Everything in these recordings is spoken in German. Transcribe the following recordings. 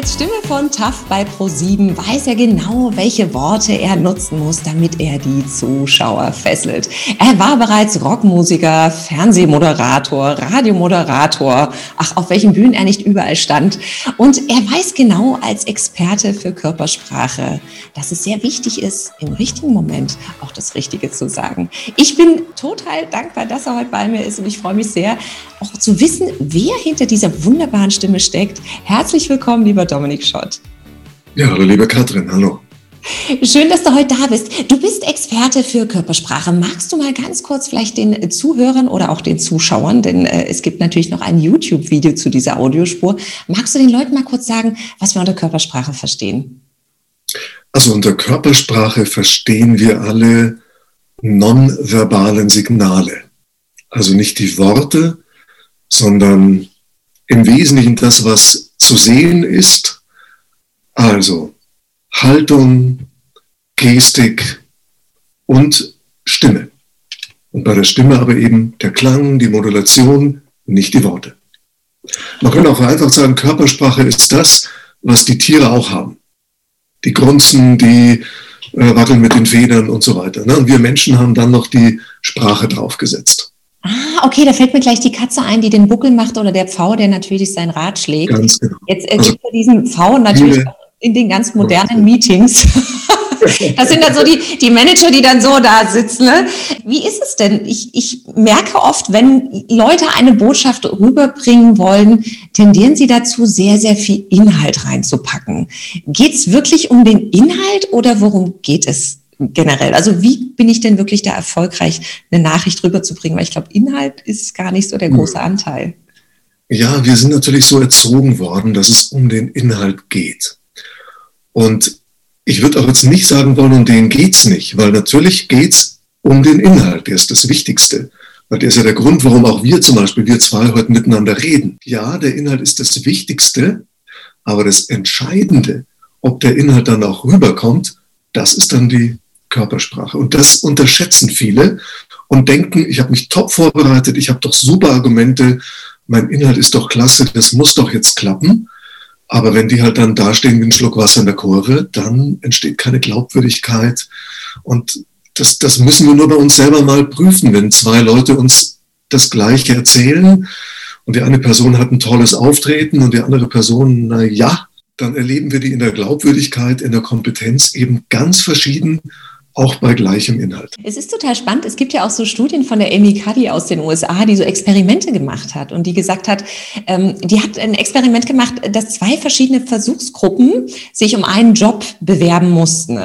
Als Stimme von Tough bei Pro7 weiß er genau, welche Worte er nutzen muss, damit er die Zuschauer fesselt. Er war bereits Rockmusiker, Fernsehmoderator, Radiomoderator, ach, auf welchen Bühnen er nicht überall stand. Und er weiß genau als Experte für Körpersprache, dass es sehr wichtig ist, im richtigen Moment auch das Richtige zu sagen. Ich bin total dankbar, dass er heute bei mir ist und ich freue mich sehr, auch zu wissen, wer hinter dieser wunderbaren Stimme steckt. Herzlich willkommen, lieber Dominik Schott. Ja, hallo liebe Katrin, hallo. Schön, dass du heute da bist. Du bist Experte für Körpersprache. Magst du mal ganz kurz vielleicht den Zuhörern oder auch den Zuschauern, denn äh, es gibt natürlich noch ein YouTube-Video zu dieser Audiospur, magst du den Leuten mal kurz sagen, was wir unter Körpersprache verstehen? Also unter Körpersprache verstehen wir alle nonverbalen Signale. Also nicht die Worte, sondern im Wesentlichen das, was zu sehen ist, also Haltung, Gestik und Stimme. Und bei der Stimme aber eben der Klang, die Modulation, nicht die Worte. Man könnte auch vereinfacht sagen, Körpersprache ist das, was die Tiere auch haben. Die grunzen, die äh, wackeln mit den Federn und so weiter. Ne? Und wir Menschen haben dann noch die Sprache draufgesetzt. Ah, okay, da fällt mir gleich die Katze ein, die den Buckel macht oder der Pfau, der natürlich sein Rad schlägt. Ganz genau. Jetzt äh, gibt es diesen Pfau natürlich in den ganz modernen Meetings. Das sind dann so die, die Manager, die dann so da sitzen. Ne? Wie ist es denn? Ich, ich merke oft, wenn Leute eine Botschaft rüberbringen wollen, tendieren sie dazu, sehr, sehr viel Inhalt reinzupacken. Geht es wirklich um den Inhalt oder worum geht es generell? Also wie bin ich denn wirklich da erfolgreich, eine Nachricht rüberzubringen? Weil ich glaube, Inhalt ist gar nicht so der große hm. Anteil. Ja, wir sind natürlich so erzogen worden, dass es um den Inhalt geht. Und ich würde auch jetzt nicht sagen wollen, um den geht's nicht, weil natürlich geht's um den Inhalt, der ist das Wichtigste. Weil der ist ja der Grund, warum auch wir zum Beispiel, wir zwei heute miteinander reden. Ja, der Inhalt ist das Wichtigste, aber das Entscheidende, ob der Inhalt dann auch rüberkommt, das ist dann die Körpersprache. Und das unterschätzen viele und denken, ich habe mich top vorbereitet, ich habe doch super Argumente, mein Inhalt ist doch klasse, das muss doch jetzt klappen. Aber wenn die halt dann dastehen wie ein Schluck Wasser in der Kurve, dann entsteht keine Glaubwürdigkeit. Und das, das müssen wir nur bei uns selber mal prüfen, wenn zwei Leute uns das Gleiche erzählen und die eine Person hat ein tolles Auftreten und die andere Person, na ja, dann erleben wir die in der Glaubwürdigkeit, in der Kompetenz eben ganz verschieden auch bei gleichem Inhalt. Es ist total spannend. Es gibt ja auch so Studien von der Amy Cuddy aus den USA, die so Experimente gemacht hat und die gesagt hat, ähm, die hat ein Experiment gemacht, dass zwei verschiedene Versuchsgruppen sich um einen Job bewerben mussten.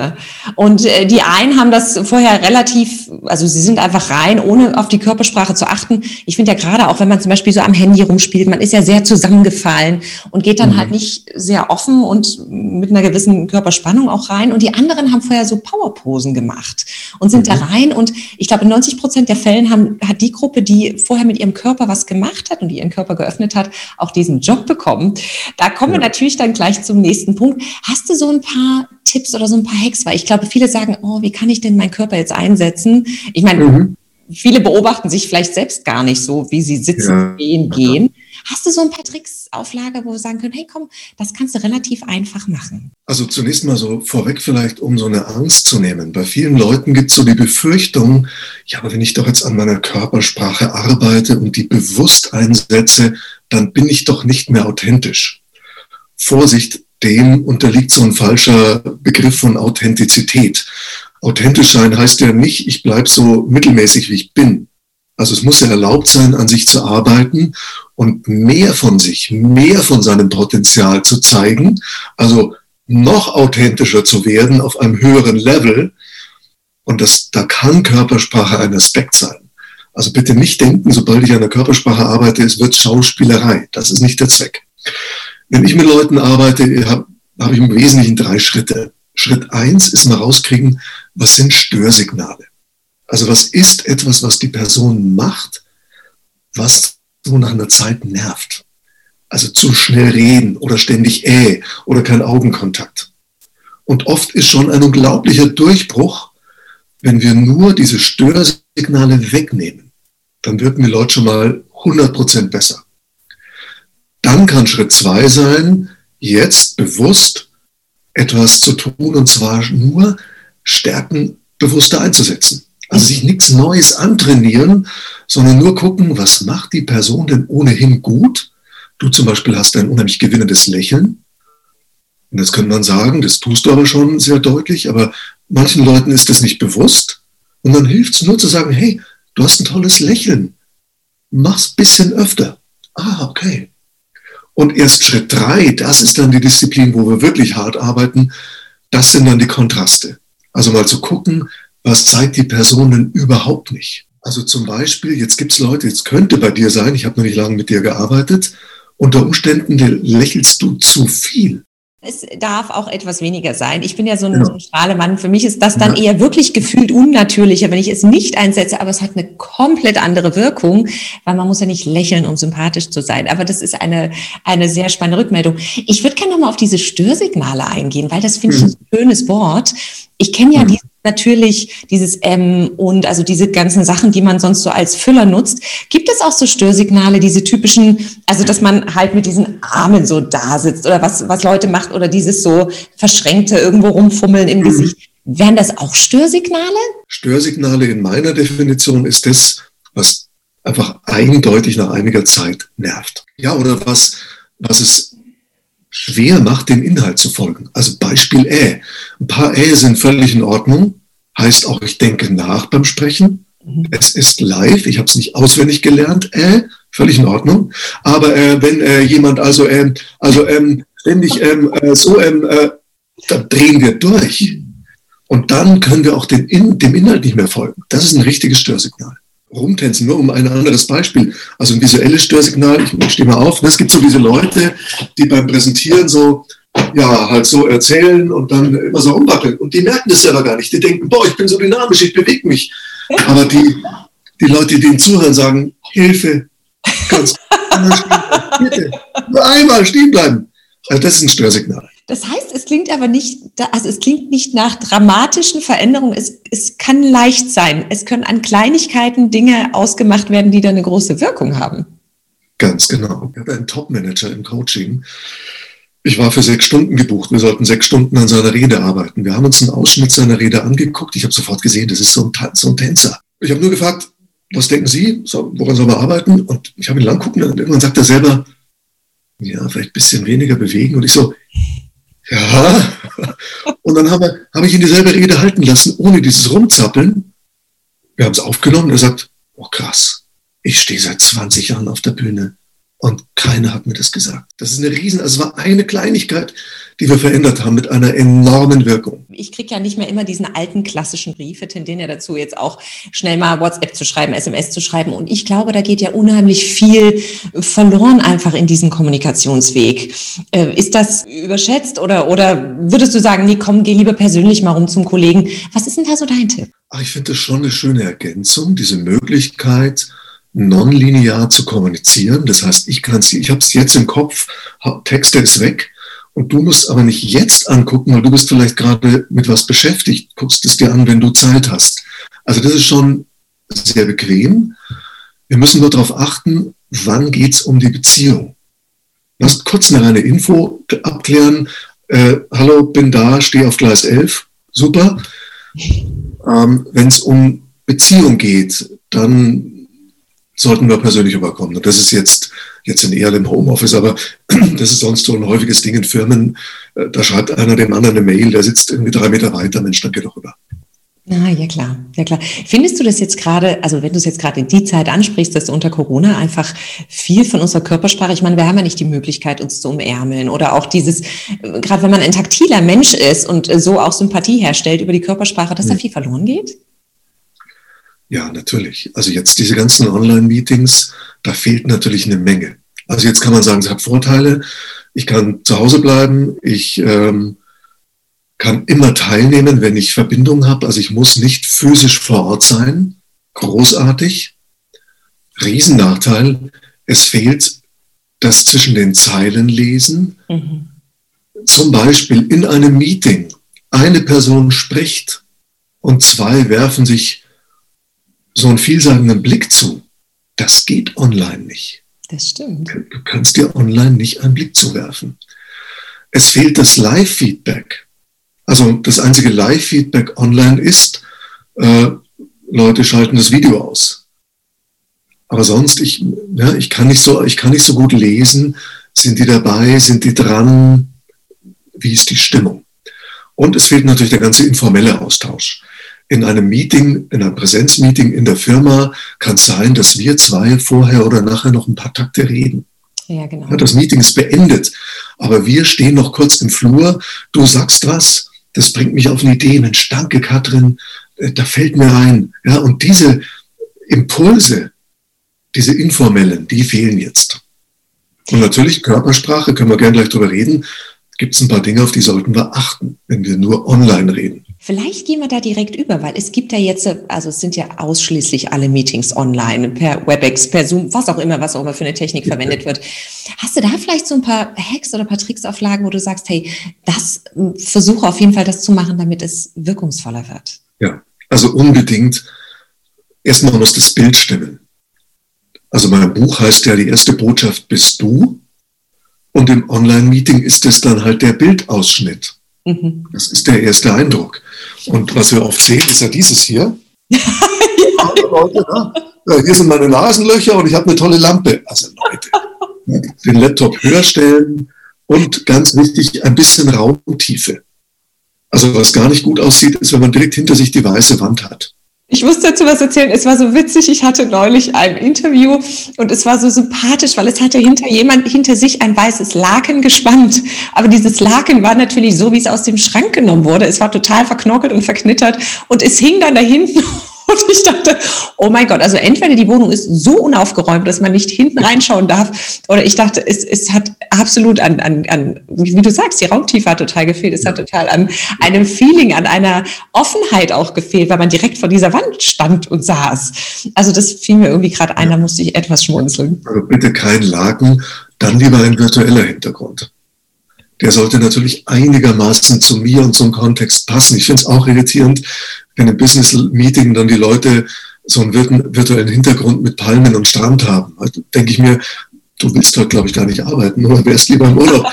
Und äh, die einen haben das vorher relativ, also sie sind einfach rein, ohne auf die Körpersprache zu achten. Ich finde ja gerade auch, wenn man zum Beispiel so am Handy rumspielt, man ist ja sehr zusammengefallen und geht dann mhm. halt nicht sehr offen und mit einer gewissen Körperspannung auch rein. Und die anderen haben vorher so Powerposen gemacht und sind mhm. da rein. Und ich glaube, in 90 Prozent der Fällen haben, hat die Gruppe, die vorher mit ihrem Körper was gemacht hat und die ihren Körper geöffnet hat, auch diesen Job bekommen. Da kommen ja. wir natürlich dann gleich zum nächsten Punkt. Hast du so ein paar Tipps oder so ein paar Hacks? Weil ich glaube, viele sagen, oh, wie kann ich denn meinen Körper jetzt einsetzen? Ich meine, mhm. viele beobachten sich vielleicht selbst gar nicht so, wie sie sitzen, ja. gehen, gehen. Hast du so ein paar Tricks auf Lager, wo wir sagen können, hey komm, das kannst du relativ einfach machen? Also zunächst mal so vorweg vielleicht, um so eine Angst zu nehmen. Bei vielen Leuten gibt es so die Befürchtung, ja, aber wenn ich doch jetzt an meiner Körpersprache arbeite und die bewusst einsetze, dann bin ich doch nicht mehr authentisch. Vorsicht, dem unterliegt so ein falscher Begriff von Authentizität. Authentisch sein heißt ja nicht, ich bleibe so mittelmäßig, wie ich bin. Also es muss ja erlaubt sein, an sich zu arbeiten und mehr von sich, mehr von seinem Potenzial zu zeigen, also noch authentischer zu werden auf einem höheren Level. Und das, da kann Körpersprache ein Aspekt sein. Also bitte nicht denken, sobald ich an der Körpersprache arbeite, es wird Schauspielerei. Das ist nicht der Zweck. Wenn ich mit Leuten arbeite, habe hab ich im Wesentlichen drei Schritte. Schritt eins ist mal rauskriegen, was sind Störsignale? Also was ist etwas, was die Person macht, was so nach einer Zeit nervt? Also zu schnell reden oder ständig äh oder kein Augenkontakt. Und oft ist schon ein unglaublicher Durchbruch, wenn wir nur diese Störsignale wegnehmen. Dann wirken die Leute schon mal 100% besser. Dann kann Schritt zwei sein, jetzt bewusst etwas zu tun und zwar nur Stärken bewusster einzusetzen. Also sich nichts Neues antrainieren, sondern nur gucken, was macht die Person denn ohnehin gut. Du zum Beispiel hast ein unheimlich gewinnendes Lächeln. Und das könnte man sagen, das tust du aber schon sehr deutlich, aber manchen Leuten ist das nicht bewusst. Und dann hilft es nur zu sagen, hey, du hast ein tolles Lächeln. Mach's bisschen öfter. Ah, okay. Und erst Schritt drei, das ist dann die Disziplin, wo wir wirklich hart arbeiten. Das sind dann die Kontraste. Also mal zu gucken, was zeigt die Person denn überhaupt nicht. Also zum Beispiel, jetzt gibt es Leute, jetzt könnte bei dir sein, ich habe noch nicht lange mit dir gearbeitet, unter Umständen lächelst du zu viel. Es darf auch etwas weniger sein. Ich bin ja so ein, ja. so ein Strahlemann. Für mich ist das dann ja. eher wirklich gefühlt unnatürlicher, wenn ich es nicht einsetze, aber es hat eine komplett andere Wirkung, weil man muss ja nicht lächeln, um sympathisch zu sein. Aber das ist eine, eine sehr spannende Rückmeldung. Ich würde gerne nochmal auf diese Störsignale eingehen, weil das finde ich mhm. ein schönes Wort. Ich kenne ja mhm. diese natürlich dieses M und also diese ganzen Sachen, die man sonst so als Füller nutzt. Gibt es auch so Störsignale, diese typischen, also dass man halt mit diesen Armen so da sitzt oder was, was Leute macht oder dieses so verschränkte irgendwo rumfummeln im mhm. Gesicht? Wären das auch Störsignale? Störsignale in meiner Definition ist das, was einfach eindeutig nach einiger Zeit nervt. Ja, oder was, was es schwer macht, dem Inhalt zu folgen. Also Beispiel Ä. Ein paar Ä sind völlig in Ordnung. Heißt auch, ich denke nach beim Sprechen. Mhm. Es ist live, ich habe es nicht auswendig gelernt. Äh, völlig in Ordnung. Aber äh, wenn äh, jemand also, äh, also ähm, ständig ähm, äh, so, ähm, äh, dann drehen wir durch. Und dann können wir auch den in, dem Inhalt nicht mehr folgen. Das ist ein richtiges Störsignal rumtänzen, nur um ein anderes Beispiel. Also ein visuelles Störsignal, ich, stehe mal auf, ne? es gibt so diese Leute, die beim Präsentieren so, ja, halt so erzählen und dann immer so umwackeln. Und die merken das selber gar nicht. Die denken, boah, ich bin so dynamisch, ich bewege mich. Aber die, die Leute, die ihnen zuhören, sagen, Hilfe, kannst bitte, nur einmal stehen bleiben. Also das ist ein Störsignal. Das heißt, es klingt aber nicht, also es klingt nicht nach dramatischen Veränderungen. Es, es kann leicht sein. Es können an Kleinigkeiten Dinge ausgemacht werden, die dann eine große Wirkung haben. Ganz genau. Ich habe einen Top-Manager im Coaching. Ich war für sechs Stunden gebucht. Wir sollten sechs Stunden an seiner Rede arbeiten. Wir haben uns einen Ausschnitt seiner Rede angeguckt. Ich habe sofort gesehen, das ist so ein, so ein Tänzer. Ich habe nur gefragt, was denken Sie? Woran soll man arbeiten? Und ich habe ihn lang gucken und irgendwann sagt er selber, ja, vielleicht ein bisschen weniger bewegen. Und ich so, ja. Und dann habe hab ich ihn dieselbe Rede halten lassen, ohne dieses Rumzappeln. Wir haben es aufgenommen. Er sagt, oh krass, ich stehe seit 20 Jahren auf der Bühne. Und keiner hat mir das gesagt. Das ist eine riesen, also es war eine Kleinigkeit, die wir verändert haben mit einer enormen Wirkung. Ich kriege ja nicht mehr immer diesen alten klassischen Briefe, tendieren ja dazu, jetzt auch schnell mal WhatsApp zu schreiben, SMS zu schreiben. Und ich glaube, da geht ja unheimlich viel verloren einfach in diesem Kommunikationsweg. Äh, ist das überschätzt oder, oder würdest du sagen, nee, komm, geh lieber persönlich mal rum zum Kollegen? Was ist denn da so dein Tipp? Ach, ich finde das schon eine schöne Ergänzung, diese Möglichkeit, nonlinear zu kommunizieren. Das heißt, ich kann sie, ich habe es jetzt im Kopf, Texte ist weg und du musst aber nicht jetzt angucken, weil du bist vielleicht gerade mit was beschäftigt, guckst es dir an, wenn du Zeit hast. Also das ist schon sehr bequem. Wir müssen nur darauf achten, wann geht's um die Beziehung. Lass kurz eine reine Info abklären. Äh, hallo, bin da, stehe auf Gleis 11. Super. Ähm, wenn es um Beziehung geht, dann sollten wir persönlich überkommen. Das ist jetzt, jetzt in eher im Homeoffice, aber das ist sonst so ein häufiges Ding in Firmen. Äh, da schreibt einer dem anderen eine Mail, der sitzt irgendwie drei Meter weiter, Mensch, dann geh doch rüber. Ah, ja klar, ja klar. Findest du das jetzt gerade, also wenn du es jetzt gerade in die Zeit ansprichst, dass unter Corona einfach viel von unserer Körpersprache, ich meine, wir haben ja nicht die Möglichkeit, uns zu umärmeln oder auch dieses, äh, gerade wenn man ein taktiler Mensch ist und äh, so auch Sympathie herstellt über die Körpersprache, dass da viel verloren geht? Ja, natürlich. Also jetzt diese ganzen Online-Meetings, da fehlt natürlich eine Menge. Also jetzt kann man sagen, es hat Vorteile. Ich kann zu Hause bleiben. Ich ähm, kann immer teilnehmen, wenn ich Verbindung habe. Also ich muss nicht physisch vor Ort sein. Großartig. Riesennachteil, es fehlt das zwischen den Zeilen lesen. Mhm. Zum Beispiel in einem Meeting, eine Person spricht und zwei werfen sich so einen vielsagenden Blick zu. Das geht online nicht. Das stimmt. Du kannst dir online nicht einen Blick zuwerfen. Es fehlt das Live-Feedback. Also das einzige Live-Feedback online ist, äh, Leute schalten das Video aus. Aber sonst, ich, ja, ich, kann nicht so, ich kann nicht so gut lesen. Sind die dabei? Sind die dran? Wie ist die Stimmung? Und es fehlt natürlich der ganze informelle Austausch. In einem Meeting, in einem Präsenzmeeting in der Firma kann es sein, dass wir zwei vorher oder nachher noch ein paar Takte reden. Ja, genau. Ja, das Meeting ist beendet, aber wir stehen noch kurz im Flur. Du sagst was, das bringt mich auf eine Idee. Mensch, danke, Katrin, äh, da fällt mir ein. Ja, und diese Impulse, diese informellen, die fehlen jetzt. Und natürlich Körpersprache, können wir gerne gleich drüber reden, gibt es ein paar Dinge, auf die sollten wir achten, wenn wir nur online reden. Vielleicht gehen wir da direkt über, weil es gibt ja jetzt, also es sind ja ausschließlich alle Meetings online, per WebEx, per Zoom, was auch immer, was auch immer für eine Technik verwendet wird. Hast du da vielleicht so ein paar Hacks oder ein paar Tricks auf Lagen, wo du sagst, hey, das versuche auf jeden Fall das zu machen, damit es wirkungsvoller wird? Ja, also unbedingt. Erstmal muss das Bild stimmen. Also mein Buch heißt ja, die erste Botschaft bist du. Und im Online-Meeting ist es dann halt der Bildausschnitt. Mhm. Das ist der erste Eindruck. Und was wir oft sehen, ist ja dieses hier. ja. Leute, ne? Hier sind meine Nasenlöcher und ich habe eine tolle Lampe. Also Leute, den Laptop höher stellen und ganz wichtig, ein bisschen Raumtiefe. Also was gar nicht gut aussieht, ist, wenn man direkt hinter sich die weiße Wand hat. Ich muss dazu was erzählen. Es war so witzig. Ich hatte neulich ein Interview und es war so sympathisch, weil es hatte hinter jemand hinter sich ein weißes Laken gespannt. Aber dieses Laken war natürlich so, wie es aus dem Schrank genommen wurde. Es war total verknockelt und verknittert und es hing dann da hinten Und ich dachte, oh mein Gott, also entweder die Wohnung ist so unaufgeräumt, dass man nicht hinten reinschauen darf, oder ich dachte, es, es hat absolut an, an, an, wie du sagst, die Raumtiefe hat total gefehlt. Es hat total an einem Feeling, an einer Offenheit auch gefehlt, weil man direkt vor dieser Wand stand und saß. Also das fiel mir irgendwie gerade ein, da musste ich etwas schmunzeln. Also bitte kein Laken, dann lieber ein virtueller Hintergrund der sollte natürlich einigermaßen zu mir und zum Kontext passen. Ich finde es auch irritierend, wenn im Business-Meeting dann die Leute so einen virtuellen Hintergrund mit Palmen und Strand haben. Also denke ich mir, du willst dort, glaube ich, gar nicht arbeiten oder wärst lieber im Urlaub.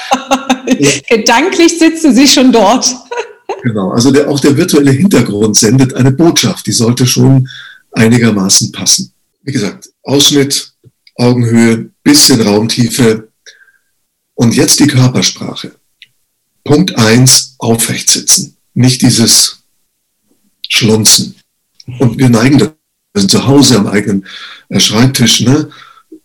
Gedanklich sitzen sie schon dort. genau, also der, auch der virtuelle Hintergrund sendet eine Botschaft, die sollte schon einigermaßen passen. Wie gesagt, Ausschnitt, Augenhöhe, bisschen Raumtiefe und jetzt die Körpersprache. Punkt eins: aufrecht sitzen. Nicht dieses schlunzen. Und wir neigen da, wir sind zu Hause am eigenen äh, Schreibtisch, ne?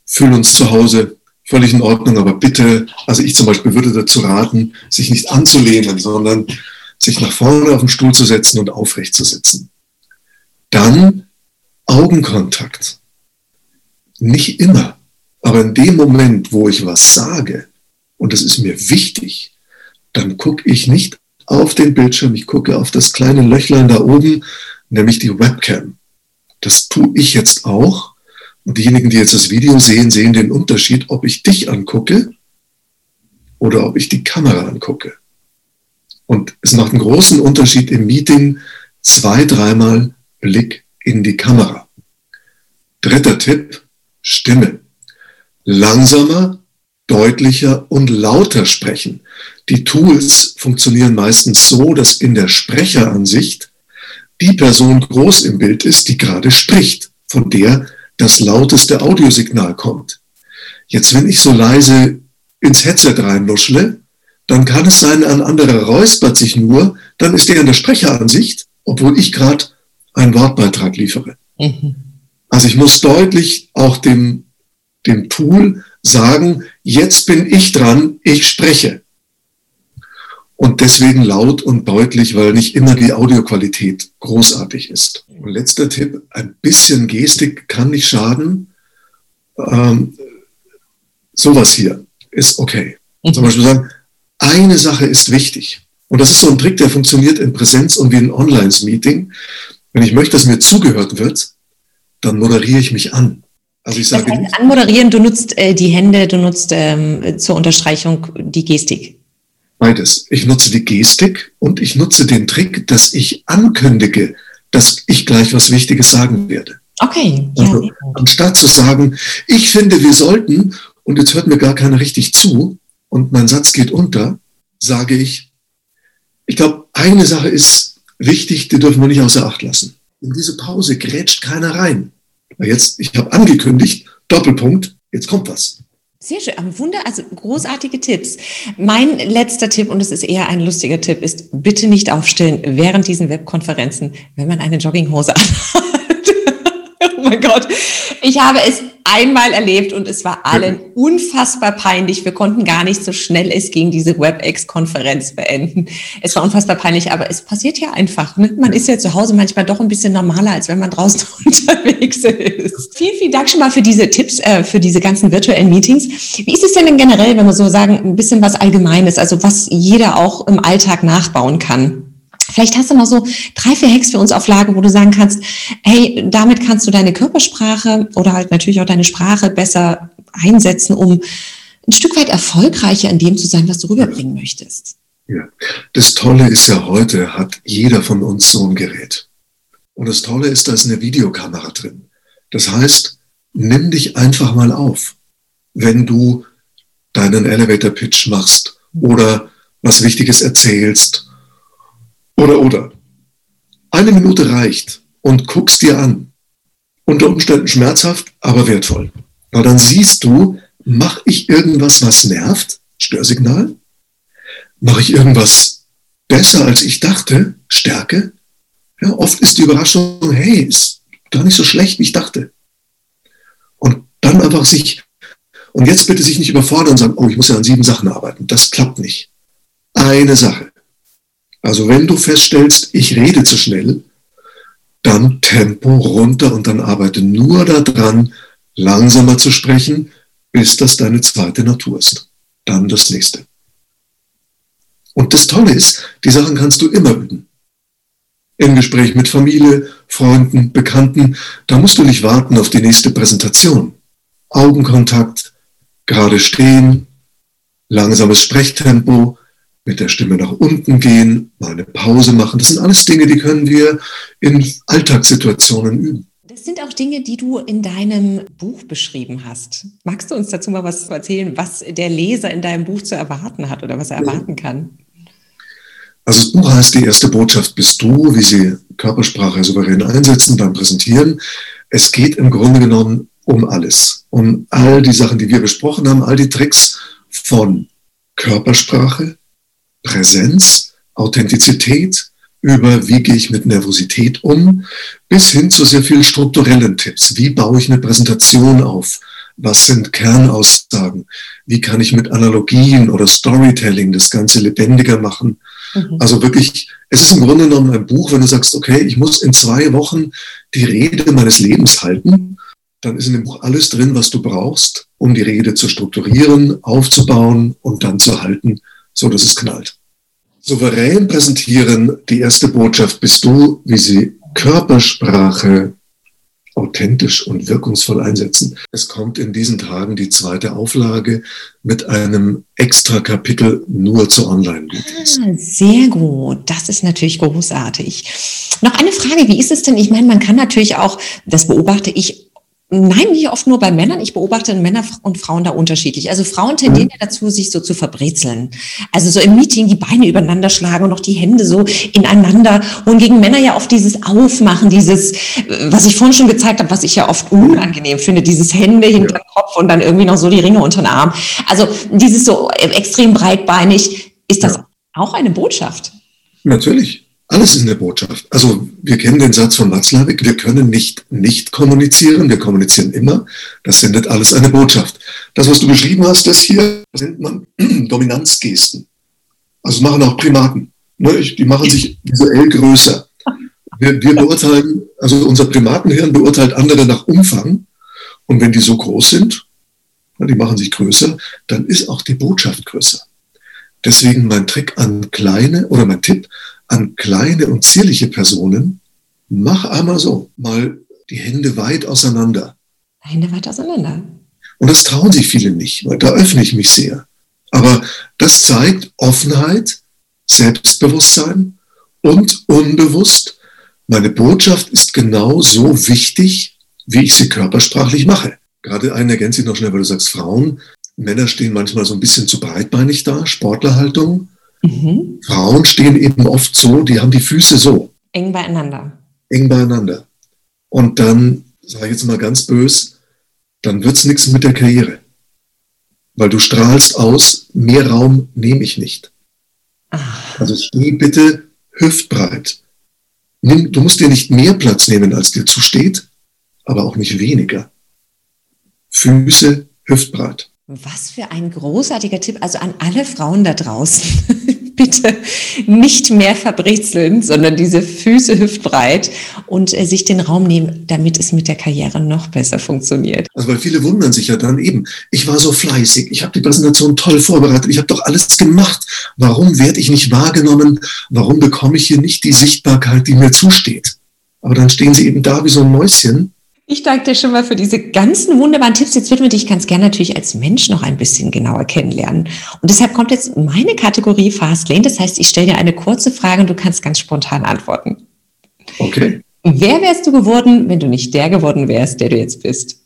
fühlen uns zu Hause, völlig in Ordnung, aber bitte, also ich zum Beispiel würde dazu raten, sich nicht anzulehnen, sondern sich nach vorne auf den Stuhl zu setzen und aufrecht zu sitzen. Dann Augenkontakt. Nicht immer, aber in dem Moment, wo ich was sage, und es ist mir wichtig, dann gucke ich nicht auf den Bildschirm, ich gucke auf das kleine Löchlein da oben, nämlich die Webcam. Das tue ich jetzt auch. Und diejenigen, die jetzt das Video sehen, sehen den Unterschied, ob ich dich angucke oder ob ich die Kamera angucke. Und es macht einen großen Unterschied im Meeting, zwei, dreimal Blick in die Kamera. Dritter Tipp, Stimme. Langsamer, deutlicher und lauter sprechen. Die Tools funktionieren meistens so, dass in der Sprecheransicht die Person groß im Bild ist, die gerade spricht, von der das lauteste Audiosignal kommt. Jetzt, wenn ich so leise ins Headset reinnuschle, dann kann es sein, ein anderer räuspert sich nur, dann ist er in der Sprecheransicht, obwohl ich gerade einen Wortbeitrag liefere. Mhm. Also ich muss deutlich auch dem, dem Tool sagen, jetzt bin ich dran, ich spreche. Und deswegen laut und deutlich, weil nicht immer die Audioqualität großartig ist. Und letzter Tipp, ein bisschen Gestik kann nicht schaden. Ähm, sowas hier ist okay. Mhm. Zum Beispiel sagen, eine Sache ist wichtig. Und das ist so ein Trick, der funktioniert in Präsenz und wie ein Online-Meeting. Wenn ich möchte, dass mir zugehört wird, dann moderiere ich mich an. Also ich sage das heißt, anmoderieren, du nutzt äh, die Hände, du nutzt ähm, zur Unterstreichung die Gestik. Beides. Ich nutze die Gestik und ich nutze den Trick, dass ich ankündige, dass ich gleich was Wichtiges sagen werde. Okay. Also, ja, anstatt zu sagen, ich finde, wir sollten, und jetzt hört mir gar keiner richtig zu und mein Satz geht unter, sage ich, ich glaube, eine Sache ist wichtig, die dürfen wir nicht außer Acht lassen. In diese Pause grätscht keiner rein. Jetzt, ich habe angekündigt, Doppelpunkt, jetzt kommt was. Sehr schön, Wunder, also großartige Tipps. Mein letzter Tipp, und es ist eher ein lustiger Tipp, ist bitte nicht aufstellen während diesen Webkonferenzen, wenn man eine Jogginghose. oh mein Gott, ich habe es einmal erlebt und es war allen unfassbar peinlich. Wir konnten gar nicht so schnell es ging diese WebEx-Konferenz beenden. Es war unfassbar peinlich, aber es passiert ja einfach. Ne? Man ist ja zu Hause manchmal doch ein bisschen normaler, als wenn man draußen unterwegs ist. Vielen, vielen Dank schon mal für diese Tipps, äh, für diese ganzen virtuellen Meetings. Wie ist es denn, denn generell, wenn wir so sagen, ein bisschen was Allgemeines, also was jeder auch im Alltag nachbauen kann? Vielleicht hast du noch so drei, vier Hacks für uns auf Lage, wo du sagen kannst, hey, damit kannst du deine Körpersprache oder halt natürlich auch deine Sprache besser einsetzen, um ein Stück weit erfolgreicher in dem zu sein, was du rüberbringen möchtest. Ja, das Tolle ist ja heute hat jeder von uns so ein Gerät. Und das Tolle ist, da ist eine Videokamera drin. Das heißt, nimm dich einfach mal auf, wenn du deinen Elevator Pitch machst oder was Wichtiges erzählst oder, oder. Eine Minute reicht und guckst dir an. Unter Umständen schmerzhaft, aber wertvoll. Weil dann siehst du, mache ich irgendwas, was nervt? Störsignal. Mache ich irgendwas besser, als ich dachte? Stärke. Ja, oft ist die Überraschung, hey, ist gar nicht so schlecht, wie ich dachte. Und dann einfach sich, und jetzt bitte sich nicht überfordern und sagen, oh, ich muss ja an sieben Sachen arbeiten. Das klappt nicht. Eine Sache. Also wenn du feststellst, ich rede zu schnell, dann Tempo runter und dann arbeite nur daran, langsamer zu sprechen, bis das deine zweite Natur ist. Dann das nächste. Und das Tolle ist, die Sachen kannst du immer üben. Im Gespräch mit Familie, Freunden, Bekannten, da musst du nicht warten auf die nächste Präsentation. Augenkontakt, gerade stehen, langsames Sprechtempo, mit der Stimme nach unten gehen, mal eine Pause machen. Das sind alles Dinge, die können wir in Alltagssituationen üben. Das sind auch Dinge, die du in deinem Buch beschrieben hast. Magst du uns dazu mal was erzählen, was der Leser in deinem Buch zu erwarten hat oder was er erwarten kann? Also das Buch heißt Die erste Botschaft bist du, wie sie Körpersprache souverän einsetzen beim Präsentieren. Es geht im Grunde genommen um alles. Um all die Sachen, die wir besprochen haben, all die Tricks von Körpersprache, Präsenz, Authentizität, über wie gehe ich mit Nervosität um, bis hin zu sehr vielen strukturellen Tipps. Wie baue ich eine Präsentation auf? Was sind Kernaussagen? Wie kann ich mit Analogien oder Storytelling das Ganze lebendiger machen? Mhm. Also wirklich, es ist im Grunde genommen ein Buch, wenn du sagst, okay, ich muss in zwei Wochen die Rede meines Lebens halten, dann ist in dem Buch alles drin, was du brauchst, um die Rede zu strukturieren, aufzubauen und dann zu halten, so dass es knallt. Souverän präsentieren, die erste Botschaft bist du, wie sie Körpersprache authentisch und wirkungsvoll einsetzen. Es kommt in diesen Tagen die zweite Auflage mit einem extra Kapitel nur zu Online-Meetings. Ah, sehr gut, das ist natürlich großartig. Noch eine Frage, wie ist es denn? Ich meine, man kann natürlich auch, das beobachte ich Nein, nicht oft nur bei Männern. Ich beobachte Männer und Frauen da unterschiedlich. Also Frauen tendieren ja dazu, sich so zu verbrezeln. Also so im Meeting die Beine übereinander schlagen und noch die Hände so ineinander. Und gegen Männer ja oft dieses Aufmachen, dieses, was ich vorhin schon gezeigt habe, was ich ja oft unangenehm finde, dieses Hände hinter ja. Kopf und dann irgendwie noch so die Ringe unter den Arm. Also dieses so extrem breitbeinig. Ist das ja. auch eine Botschaft? Natürlich. Alles ist eine Botschaft. Also wir kennen den Satz von Watzlawick, wir können nicht nicht kommunizieren, wir kommunizieren immer. Das sendet alles eine Botschaft. Das, was du beschrieben hast, das hier, das nennt man Dominanzgesten. Also machen auch Primaten. Ne, die machen sich visuell größer. Wir, wir beurteilen, also unser Primatenhirn beurteilt andere nach Umfang. Und wenn die so groß sind, die machen sich größer, dann ist auch die Botschaft größer. Deswegen mein Trick an kleine oder mein Tipp an kleine und zierliche Personen, mach einmal so, mal die Hände weit auseinander. Hände weit auseinander. Und das trauen sich viele nicht, weil da öffne ich mich sehr. Aber das zeigt Offenheit, Selbstbewusstsein und unbewusst. Meine Botschaft ist genau so wichtig, wie ich sie körpersprachlich mache. Gerade einen ergänze ich noch schnell, weil du sagst Frauen. Männer stehen manchmal so ein bisschen zu breitbeinig da, Sportlerhaltung. Mhm. Frauen stehen eben oft so, die haben die Füße so. Eng beieinander. Eng beieinander. Und dann, sage ich jetzt mal ganz bös, dann wird es nichts mit der Karriere. Weil du strahlst aus, mehr Raum nehme ich nicht. Ach. Also steh bitte hüftbreit. Nimm, du musst dir nicht mehr Platz nehmen, als dir zusteht, aber auch nicht weniger. Füße hüftbreit. Was für ein großartiger Tipp, also an alle Frauen da draußen. bitte nicht mehr verbrezeln, sondern diese Füße hüftbreit und äh, sich den Raum nehmen, damit es mit der Karriere noch besser funktioniert. Also weil viele wundern sich ja dann eben, ich war so fleißig, ich habe die Präsentation toll vorbereitet, ich habe doch alles gemacht. Warum werde ich nicht wahrgenommen? Warum bekomme ich hier nicht die Sichtbarkeit, die mir zusteht? Aber dann stehen sie eben da wie so ein Mäuschen ich danke dir schon mal für diese ganzen wunderbaren Tipps. Jetzt würden wir dich ganz gerne natürlich als Mensch noch ein bisschen genauer kennenlernen. Und deshalb kommt jetzt meine Kategorie Fastlane. Das heißt, ich stelle dir eine kurze Frage und du kannst ganz spontan antworten. Okay. Wer wärst du geworden, wenn du nicht der geworden wärst, der du jetzt bist?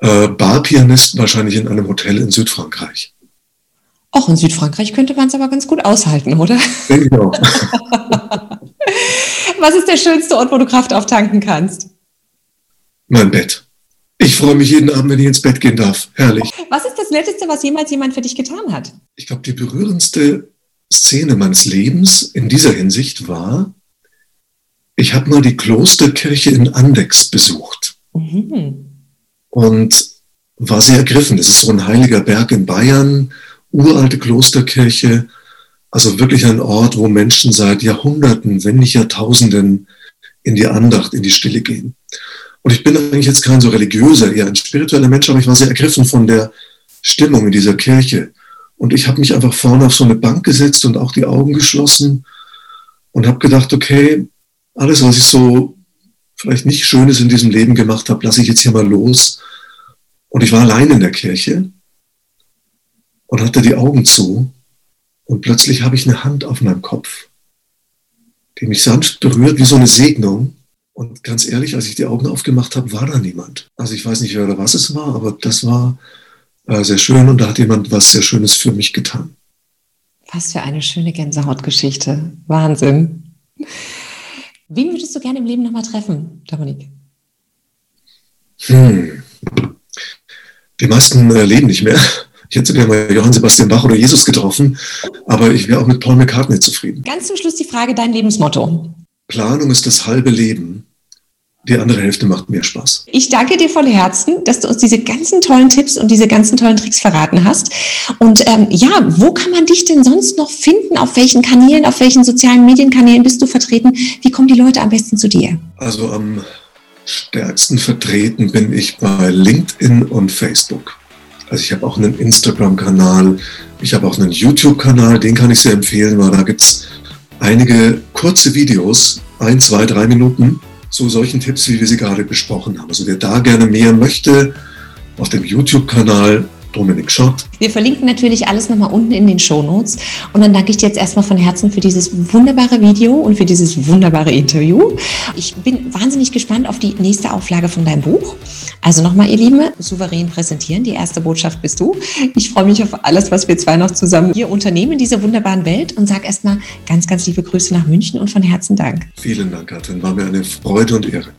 Äh, Barpianist wahrscheinlich in einem Hotel in Südfrankreich. Auch in Südfrankreich könnte man es aber ganz gut aushalten, oder? Genau. Was ist der schönste Ort, wo du Kraft auftanken kannst? Mein Bett. Ich freue mich jeden Abend, wenn ich ins Bett gehen darf. Herrlich. Was ist das Netteste, was jemals jemand für dich getan hat? Ich glaube, die berührendste Szene meines Lebens in dieser Hinsicht war, ich habe mal die Klosterkirche in Andex besucht. Mhm. Und war sehr ergriffen. Das ist so ein heiliger Berg in Bayern, uralte Klosterkirche. Also wirklich ein Ort, wo Menschen seit Jahrhunderten, wenn nicht Jahrtausenden in die Andacht, in die Stille gehen. Und ich bin eigentlich jetzt kein so religiöser, eher ein spiritueller Mensch, aber ich war sehr ergriffen von der Stimmung in dieser Kirche. Und ich habe mich einfach vorne auf so eine Bank gesetzt und auch die Augen geschlossen und habe gedacht, okay, alles, was ich so vielleicht nicht Schönes in diesem Leben gemacht habe, lasse ich jetzt hier mal los. Und ich war allein in der Kirche und hatte die Augen zu und plötzlich habe ich eine Hand auf meinem Kopf, die mich sanft berührt wie so eine Segnung und ganz ehrlich, als ich die Augen aufgemacht habe, war da niemand. Also ich weiß nicht, wer oder was es war, aber das war äh, sehr schön und da hat jemand was sehr Schönes für mich getan. Was für eine schöne Gänsehautgeschichte. Wahnsinn. Wen würdest du gerne im Leben nochmal treffen, Dominik? Hm. Die meisten äh, leben nicht mehr. Ich hätte gerne mal Johann Sebastian Bach oder Jesus getroffen, aber ich wäre auch mit Paul McCartney zufrieden. Ganz zum Schluss die Frage, dein Lebensmotto. Planung ist das halbe Leben. Die andere Hälfte macht mehr Spaß. Ich danke dir von Herzen, dass du uns diese ganzen tollen Tipps und diese ganzen tollen Tricks verraten hast. Und ähm, ja, wo kann man dich denn sonst noch finden? Auf welchen Kanälen, auf welchen sozialen Medienkanälen bist du vertreten? Wie kommen die Leute am besten zu dir? Also am stärksten vertreten bin ich bei LinkedIn und Facebook. Also ich habe auch einen Instagram-Kanal, ich habe auch einen YouTube-Kanal, den kann ich sehr empfehlen, weil da gibt es einige kurze Videos, ein, zwei, drei Minuten, zu solchen Tipps, wie wir sie gerade besprochen haben. Also wer da gerne mehr möchte, auf dem YouTube-Kanal Dominik Schott. Wir verlinken natürlich alles nochmal unten in den Show Notes. Und dann danke ich dir jetzt erstmal von Herzen für dieses wunderbare Video und für dieses wunderbare Interview. Ich bin wahnsinnig gespannt auf die nächste Auflage von deinem Buch. Also nochmal, ihr Lieben, souverän präsentieren. Die erste Botschaft bist du. Ich freue mich auf alles, was wir zwei noch zusammen hier unternehmen in dieser wunderbaren Welt und sage erstmal ganz, ganz liebe Grüße nach München und von Herzen Dank. Vielen Dank, Katrin. War mir eine Freude und Ehre.